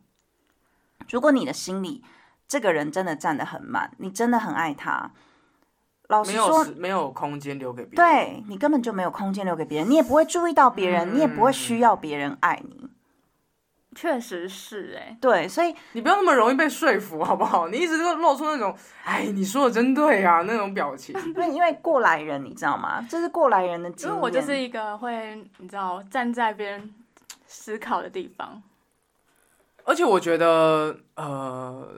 如果你的心里这个人真的站得很满，你真的很爱他，老实没有说，没有空间留给别人。对你根本就没有空间留给别人，你也不会注意到别人，你也不会需要别人爱你。确实是哎、对，所以你不要那么容易被说服，好不好？你一直都露出那种“哎，你说的真对啊”那种表情。因为因为过来人，你知道吗？这是过来人的经验。因为我就是一个会你知道站在别人思考的地方。而且我觉得，呃，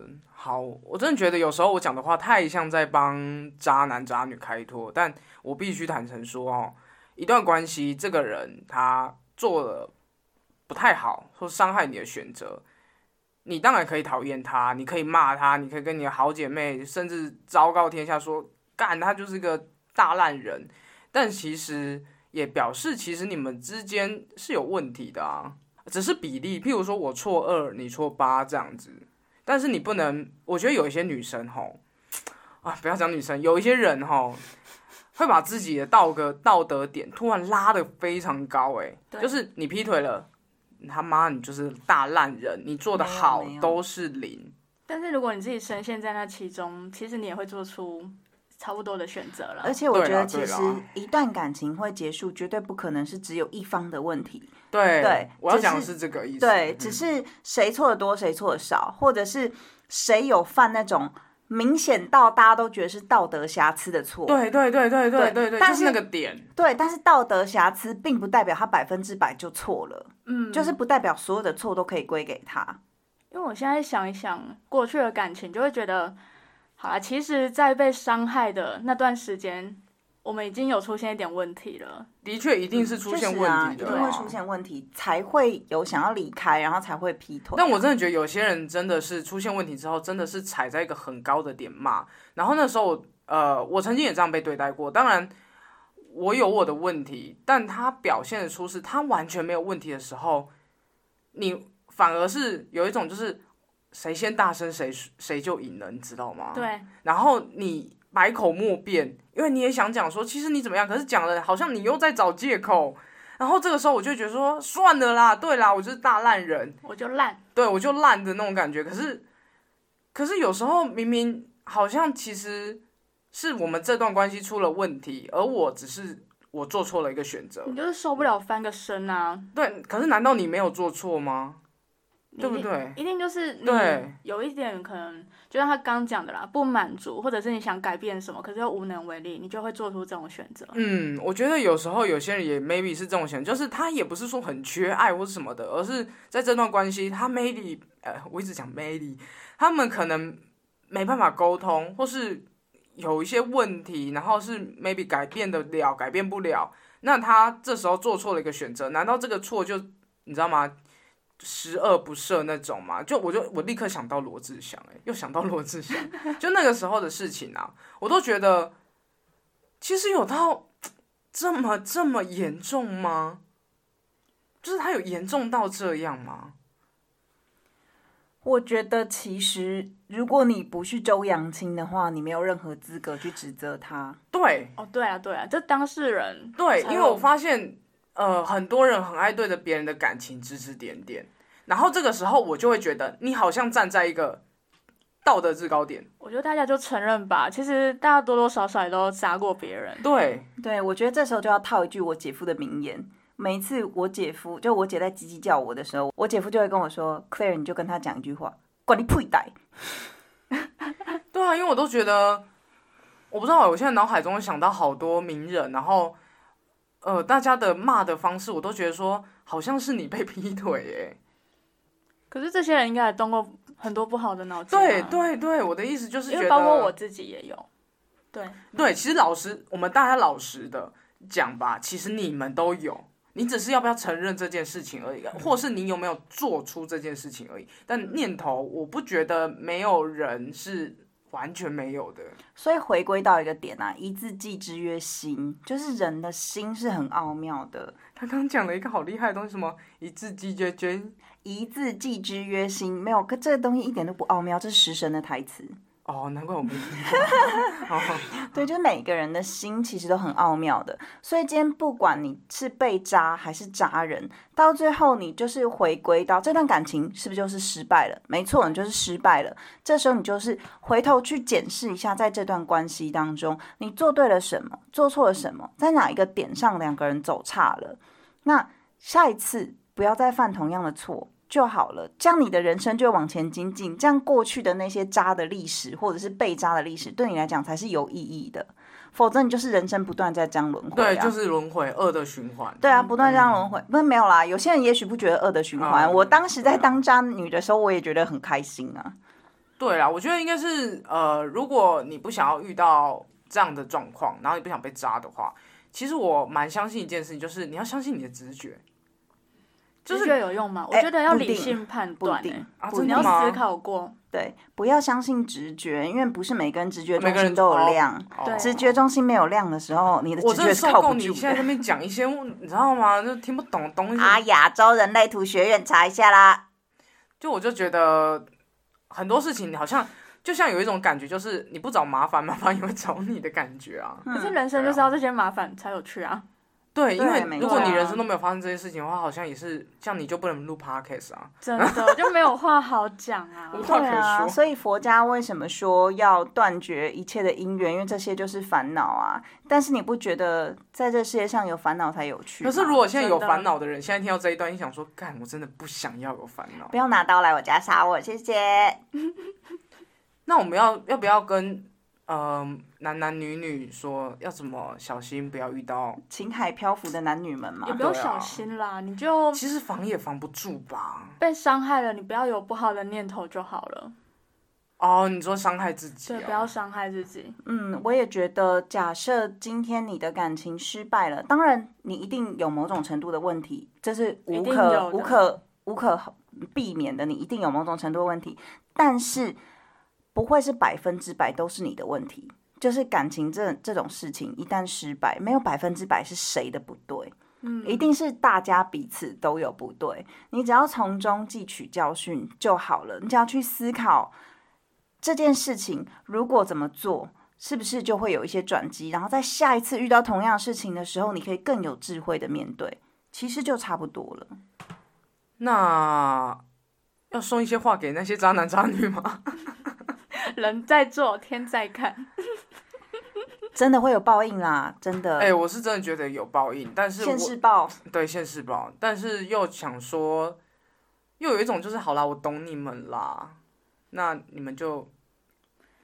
好，我真的觉得有时候我讲的话太像在帮渣男渣女开脱，但我必须坦诚说哦，一段关系，这个人他做了不太好或伤害你的选择，你当然可以讨厌他，你可以骂他，你可以跟你的好姐妹，甚至昭告天下说，干他就是个大烂人，但其实也表示，其实你们之间是有问题的啊。只是比例，譬如说我错二，你错八这样子，但是你不能，我觉得有一些女生吼，啊，不要讲女生，有一些人吼，会把自己的道德道德点突然拉得非常高、欸，对就是你劈腿了，他妈你就是大烂人，你做的好都是零，但是如果你自己深陷在那其中，其实你也会做出差不多的选择了而。且我觉得，其实一段感情会结束，绝对不可能是只有一方的问题。对对，我要讲的是这个意思。对，只是谁错的多，谁错的少，或者是谁有犯那种明显到大家都觉得是道德瑕疵的错。对对对对对对对，但是那个点。对，但是道德瑕疵并不代表他百分之百就错了。嗯，就是不代表所有的错都可以归给他。因为我现在想一想过去的感情，就会觉得，好了，其实，在被伤害的那段时间，我们已经有出现一点问题了。的确一定是出现问题的、一定会出现问题，才会有想要离开，然后才会劈腿啊。但我真的觉得有些人真的是出现问题之后，真的是踩在一个很高的点骂。然后那时候，呃，我曾经也这样被对待过。当然，我有我的问题，但他表现的出是他完全没有问题的时候，你反而是有一种就是谁先大声谁谁就赢了，你知道吗？。对，然后你百口莫辩，因为你也想讲说，其实你怎么样，可是讲了好像你又在找借口。然后这个时候我就觉得说，算了啦，对啦，我就是大烂人。我就烂。对我就烂的那种感觉。可是，可是有时候明明好像其实是我们这段关系出了问题，而我只是我做错了一个选择你。就是受不了翻个身啊，对，可是难道你没有做错吗？对不对？一定就是对有一点可能，就像他刚讲的啦，不满足，或者是你想改变什么，可是又无能为力，你就会做出这种选择。嗯，我觉得有时候有些人也 maybe 是这种选择，就是他也不是说很缺爱或是什么的，而是在这段关系，他 maybe 呃，我一直讲 maybe，他们可能没办法沟通，或是有一些问题，然后是 maybe 改变得了，改变不了，那他这时候做错了一个选择，难道这个错就你知道吗？十恶不赦那种嘛，就我就我立刻想到罗志祥，哎，又想到罗志祥，就那个时候的事情啊，我都觉得其实有到这么这么严重吗？就是他有严重到这样吗？我觉得其实如果你不是周扬青的话，你没有任何资格去指责他。对哦，对啊，对啊，这当事人对，因为我发现呃，很多人很爱对着别人的感情指指点点，然后这个时候我就会觉得你好像站在一个道德制高点。我觉得大家就承认吧，其实大家多多少少也都杀过别人。对，对，我觉得这时候就要套一句我姐夫的名言。每一次我姐夫就我姐在叽叽叫我的时候，我姐夫就会跟我说：“Claire，你就跟他讲一句话，管你屁带。对啊，因为我都觉得，我不知道，我现在脑海中想到好多名人，然后呃，大家的骂的方式，我都觉得说好像是你被劈腿耶。可是这些人应该也动过很多不好的脑筋、啊。对对对，我的意思就是觉得，包括我自己也有。对，对，其实老实，我们大家老实的讲吧，其实你们都有，你只是要不要承认这件事情而已，或是你有没有做出这件事情而已。但念头，我不觉得没有人是完全没有的。”所以回归到一个点啊，一字记之曰心，就是人的心是很奥妙的。他刚刚讲了一个好厉害的东西，什么一字记绝绝。一字记之曰心，没有，可这个东西一点都不奥妙，这是食神的台词。哦，难怪我没听过。<laughs> 哦对，就是每个人的心其实都很奥妙的，所以今天不管你是被扎还是扎人，到最后你就是回归到这段感情是不是就是失败了？没错，你就是失败了。这时候你就是回头去检视一下，在这段关系当中，你做对了什么，做错了什么，在哪一个点上两个人走差了，那下一次不要再犯同样的错。就好了，这样你的人生就会往前精进。这样过去的那些渣的历史，或者是被渣的历史，对你来讲才是有意义的。否则你就是人生不断在这样轮回、啊。对，就是轮回，恶的循环。对啊，不断这样轮回。不是没有啦，有些人也许不觉得恶的循环。嗯我当时在当渣女的时候，我也觉得很开心啊。对啦，我觉得应该是呃，如果你不想要遇到这样的状况，然后你不想被渣的话，其实我蛮相信一件事情，就是你要相信你的直觉。就是直觉有用吗？我哎觉得要理性判不断、你要思考过。对，不要相信直觉，因为不是每个人直觉中心都有哦亮。对直觉中心没有亮的时候，你的直觉是受够你靠不住的。现在在那边讲一些，你知道吗？就听不懂的东西。啊，亚洲人类图学院查一下啦。就我就觉得很多事情好像就像有一种感觉，就是你不找麻烦，麻烦也会找你的感觉啊。可是人生就是要这些麻烦才有趣啊！对，因为如果你人生都没有发生这些事情的话，好像也是像你就不能录 podcast 啊。真的 <laughs> 就没有话好讲啊。<laughs> 无话可说所以佛家为什么说要断绝一切的因缘？因为这些就是烦恼啊。但是你不觉得在这世界上有烦恼才有趣？可是如果现在有烦恼的人，现在听到这一段，你想说，干，我真的不想要有烦恼不。要拿刀来我家杀我，谢谢。<laughs> 那我们要要不要跟呃男男女女说要怎么小心，不要遇到？情海漂浮的男女们嘛也，不用对啊小心啦，你就其实防也防不住吧。被伤害了，你不要有不好的念头就好了。哦，你说伤害自己、对，哦，不要伤害自己。嗯，我也觉得，假设今天你的感情失败了，当然你一定有某种程度的问题，这是无可定有的无可无可避免的，你一定有某种程度的问题，但是不会是百分之百都是你的问题。就是感情这这种事情，一旦失败，没有百分之百是谁的不对，嗯，一定是大家彼此都有不对。你只要从中汲取教训就好了。你只要去思考这件事情，如果怎么做，是不是就会有一些转机？然后在下一次遇到同样事情的时候，你可以更有智慧的面对。其实就差不多了。那要送一些话给那些渣男渣女吗？<laughs> 人在做，天在看。<laughs> 真的会有报应啦，真的。哎、我是真的觉得有报应，但是我现世报，对现世报，但是又想说，又有一种就是好啦，我懂你们啦，那你们就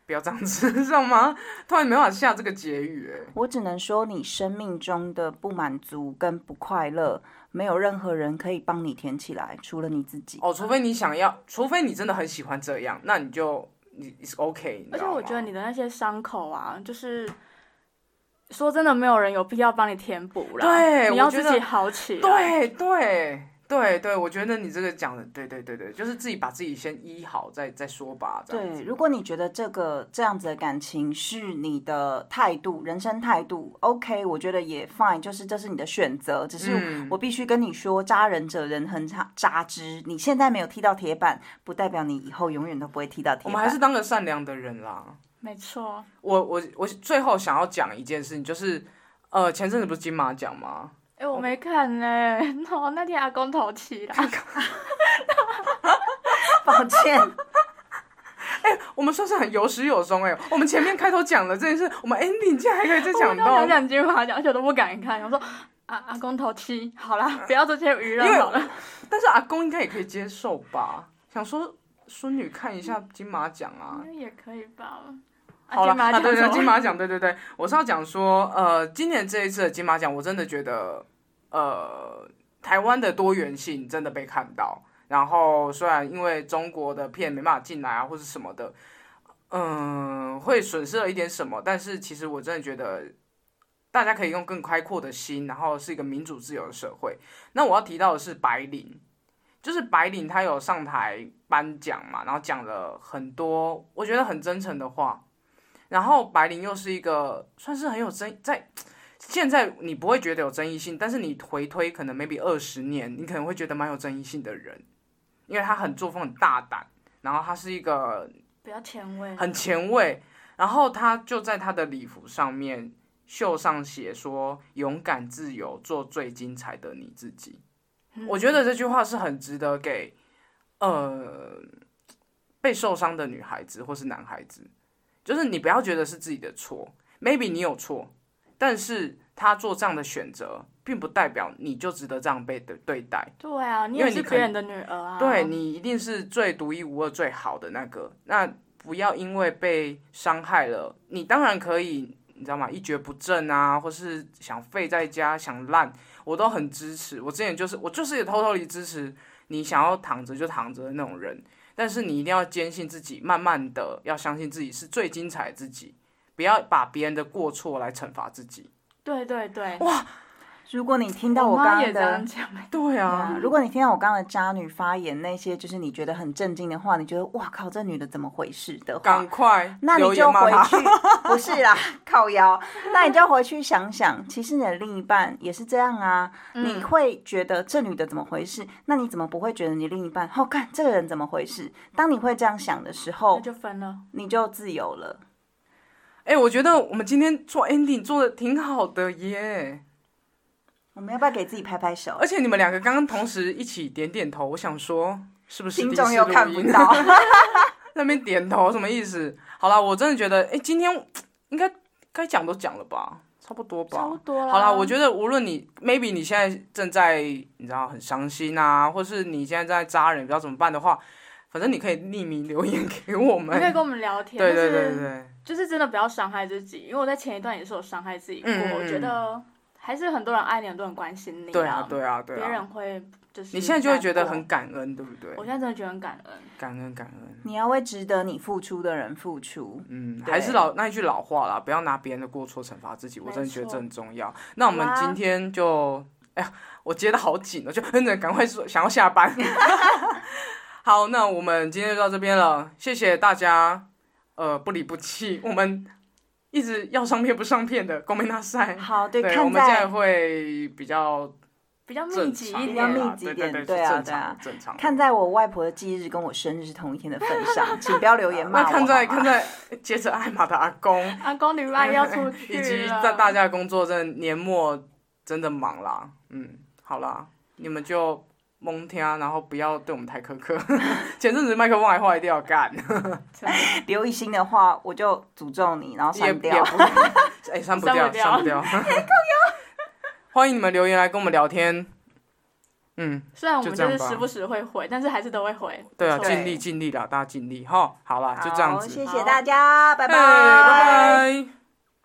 不要这样子，<laughs> 知道吗？突然没办法下这个结语、哎，我只能说，你生命中的不满足跟不快乐，没有任何人可以帮你填起来，除了你自己。哦，除非你想要，除非你真的很喜欢这样，那你就你你是 OK，而且我觉得你的那些伤口啊，就是说真的，没有人有必要帮你填补了。对我觉得你要自己好起来。对对对对，我觉得你这个讲的，对对对对，就是自己把自己先医好，再再说吧。对，如果你觉得这个这样子的感情是你的态度、人生态度，OK，我觉得也 fine，就是这是你的选择。只是嗯我必须跟你说，扎人者人恒渣扎之。你现在没有踢到铁板，不代表你以后永远都不会踢到铁板。我们还是当个善良的人啦。没错。我我我最后想要讲一件事情，就是呃，前阵子不是金马奖吗？哎、我没看呢、哦，那天阿公头七了。<laughs> 抱歉，哎我们算是很有始有终哎、我们前面开头讲了这件事，我们 ending 竟然还可以再讲我刚讲金马奖，而且我都不敢看。我说阿阿公头七，好啦，不要这些娱乐好了。<laughs> 但是阿公应该也可以接受吧？想说孙女看一下金马奖啊应，该也可以吧。啊好了，对对，金马奖，对对对，我是要讲说，呃，今年这一次的金马奖，我真的觉得，呃，台湾的多元性真的被看到。然后虽然因为中国的片没办法进来啊，或是什么的，嗯、会损失了一点什么，但是其实我真的觉得。大家可以用更开阔的心，然后是一个民主自由的社会。那我要提到的是白领，就是白领他有上台颁奖嘛，然后讲了很多我觉得很真诚的话。然后白灵又是一个算是很有争在现在你不会觉得有争议性，但是你回推可能 maybe 二十年，你可能会觉得蛮有争议性的人，因为他很作风很大胆，然后他是一个比较前卫。很前卫，然后他就在他的礼服上面绣上写说“勇敢自由，做最精彩的你自己”。我觉得这句话是很值得给呃被受伤的女孩子或是男孩子，就是你不要觉得是自己的错，maybe 你有错，但是他做这样的选择，并不代表你就值得这样被对对待。对啊，你也因为你可是别人的女儿啊。对你一定是最独一无二、最好的那个。那不要因为被伤害了，你当然可以，你知道吗？一蹶不振啊，或是想废在家、想烂，我都很支持。我之前就是我就是也偷偷地支持你想要躺着就躺着的那种人，但是你一定要坚信自己，慢慢的要相信自己是最精彩的自己，不要把别人的过错来惩罚自己。对对对。如果你听到我我刚刚的。讲。对啊啊，，如果你听到我刚刚的渣女发言那些，就是你觉得很震惊的话，你觉得哇靠，这女的怎么回事的话赶，快那你就回。去，<laughs> 不是啦，靠腰，那你就回去想想，其实你的另一半也是这样啊。你嗯会觉得这女的怎么回事？那你怎么不会觉得你另一半，好，看这个人怎么回事？当你会这样想的时那候，就分了。你就自由了。哎、我觉得我们今天做 ending 做的挺好的耶。我们要不要给自己拍拍手？而且你们两个刚刚同时一起点点头，我想说是不是听众又看不 <laughs> 到。那边点头什么意思？好了，我真的觉得，哎、今天应该该讲都讲了吧，差不多吧。差不多。好了，我觉得无论你 maybe 你现在正在你知道很伤心啊，或是你现在在扎人，不知道怎么办的话，反正你可以匿名留言给我们你。可以跟我们聊天。对对就是对对，就是真的不要伤害自己，因为我在前一段也是有伤害自己过。我觉得还是很多人爱你，很多人关心你。对啊对啊对别人啊。会就是你现在就会觉得很，感恩，对不对？我现在真的觉得很感恩。感恩感恩。你要为值得你付出的人付出。嗯，对还是老那一句老话啦，不要拿别人的过错惩罚自己，我真的觉得这很重要。那我们今天就，哎呀，我接的好紧哦，就真的赶快说想要下班。<laughs> 好，那我们今天就到这边了，谢谢大家，呃，不离不弃，我们一直要上片不上片的公民大赛。好，对，对，我看们现在在会比较比较密集一点，较密集一对对对，点对啊是正常对啊正常。看在我外婆的忌日跟我生日是同一天的份上，请不要留言 <laughs> 骂我。那看在看在接着艾玛的阿公，<laughs> 阿公女爱要出去以及在大家的工作真的年末真的忙啦，嗯，好啦，你们就蒙听，然后不要对我们太苛刻。<laughs> 前阵子麦克风还坏掉，干真的刘一星的话，我就诅咒你，然后删掉。不，<laughs> 哎，删不掉，删不掉删不掉。<laughs> 欢迎你们留言来跟我们聊天。嗯，虽然我们就是时不时会回，但是还是都会回。对啊，尽力尽力啦，大家尽力哈。好啦，就这样子。好谢谢大家，拜拜拜拜。